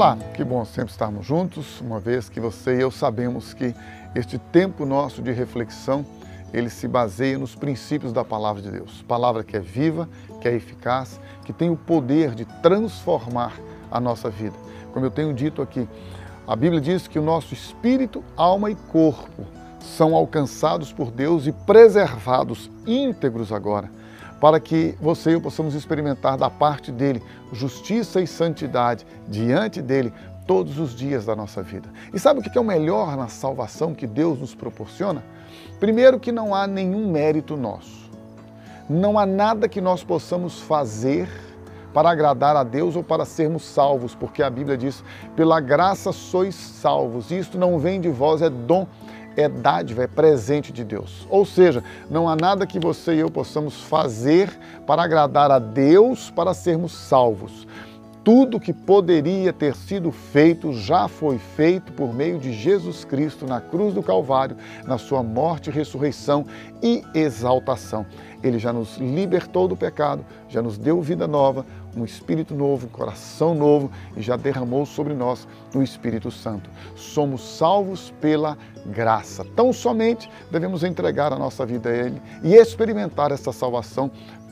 Olá, que bom sempre estarmos juntos, uma vez que você e eu sabemos que este tempo nosso de reflexão, ele se baseia nos princípios da palavra de Deus. Palavra que é viva, que é eficaz, que tem o poder de transformar a nossa vida. Como eu tenho dito aqui, a Bíblia diz que o nosso espírito, alma e corpo são alcançados por Deus e preservados íntegros agora para que você e eu possamos experimentar da parte dele justiça e santidade diante dele todos os dias da nossa vida. E sabe o que é o melhor na salvação que Deus nos proporciona? Primeiro, que não há nenhum mérito nosso. Não há nada que nós possamos fazer para agradar a Deus ou para sermos salvos, porque a Bíblia diz: pela graça sois salvos. Isto não vem de vós, é dom é dádiva, é presente de Deus. Ou seja, não há nada que você e eu possamos fazer para agradar a Deus para sermos salvos. Tudo que poderia ter sido feito já foi feito por meio de Jesus Cristo na cruz do Calvário, na sua morte, ressurreição e exaltação. Ele já nos libertou do pecado, já nos deu vida nova, um espírito novo, um coração novo e já derramou sobre nós o Espírito Santo. Somos salvos pela graça. Tão somente devemos entregar a nossa vida a Ele e experimentar essa salvação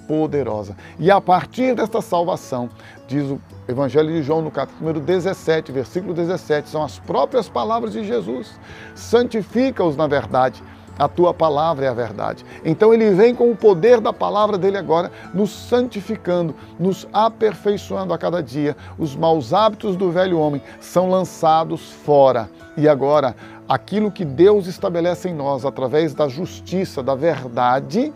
poderosa. E a partir desta salvação, diz o Evangelho de João no capítulo número 17, versículo 17, são as próprias palavras de Jesus. Santifica-os na verdade. A tua palavra é a verdade. Então ele vem com o poder da palavra dele agora, nos santificando, nos aperfeiçoando a cada dia. Os maus hábitos do velho homem são lançados fora. E agora, aquilo que Deus estabelece em nós através da justiça, da verdade,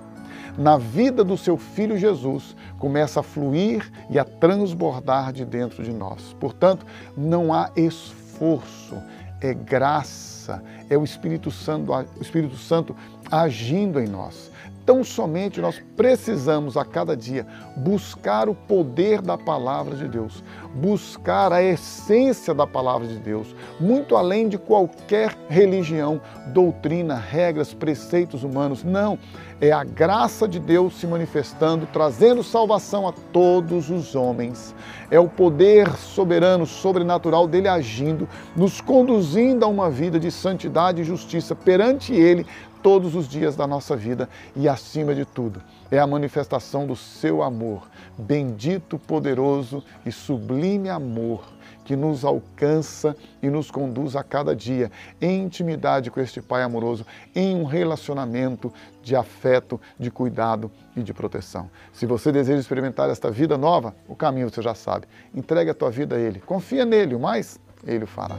na vida do seu filho Jesus começa a fluir e a transbordar de dentro de nós. Portanto, não há esforço, é graça, é o Espírito Santo, o Espírito Santo agindo em nós. Tão somente nós precisamos a cada dia buscar o poder da palavra de Deus, buscar a essência da palavra de Deus, muito além de qualquer religião, doutrina, regras, preceitos humanos. Não, é a graça de Deus se manifestando, trazendo salvação a todos os homens. É o poder soberano, sobrenatural dele agindo, nos conduzindo a uma vida de santidade e justiça perante ele todos os dias da nossa vida e, acima de tudo, é a manifestação do seu amor, bendito, poderoso e sublime amor que nos alcança e nos conduz a cada dia em intimidade com este Pai amoroso, em um relacionamento de afeto, de cuidado e de proteção. Se você deseja experimentar esta vida nova, o caminho você já sabe. Entregue a tua vida a Ele, confia nele, o mais Ele o fará.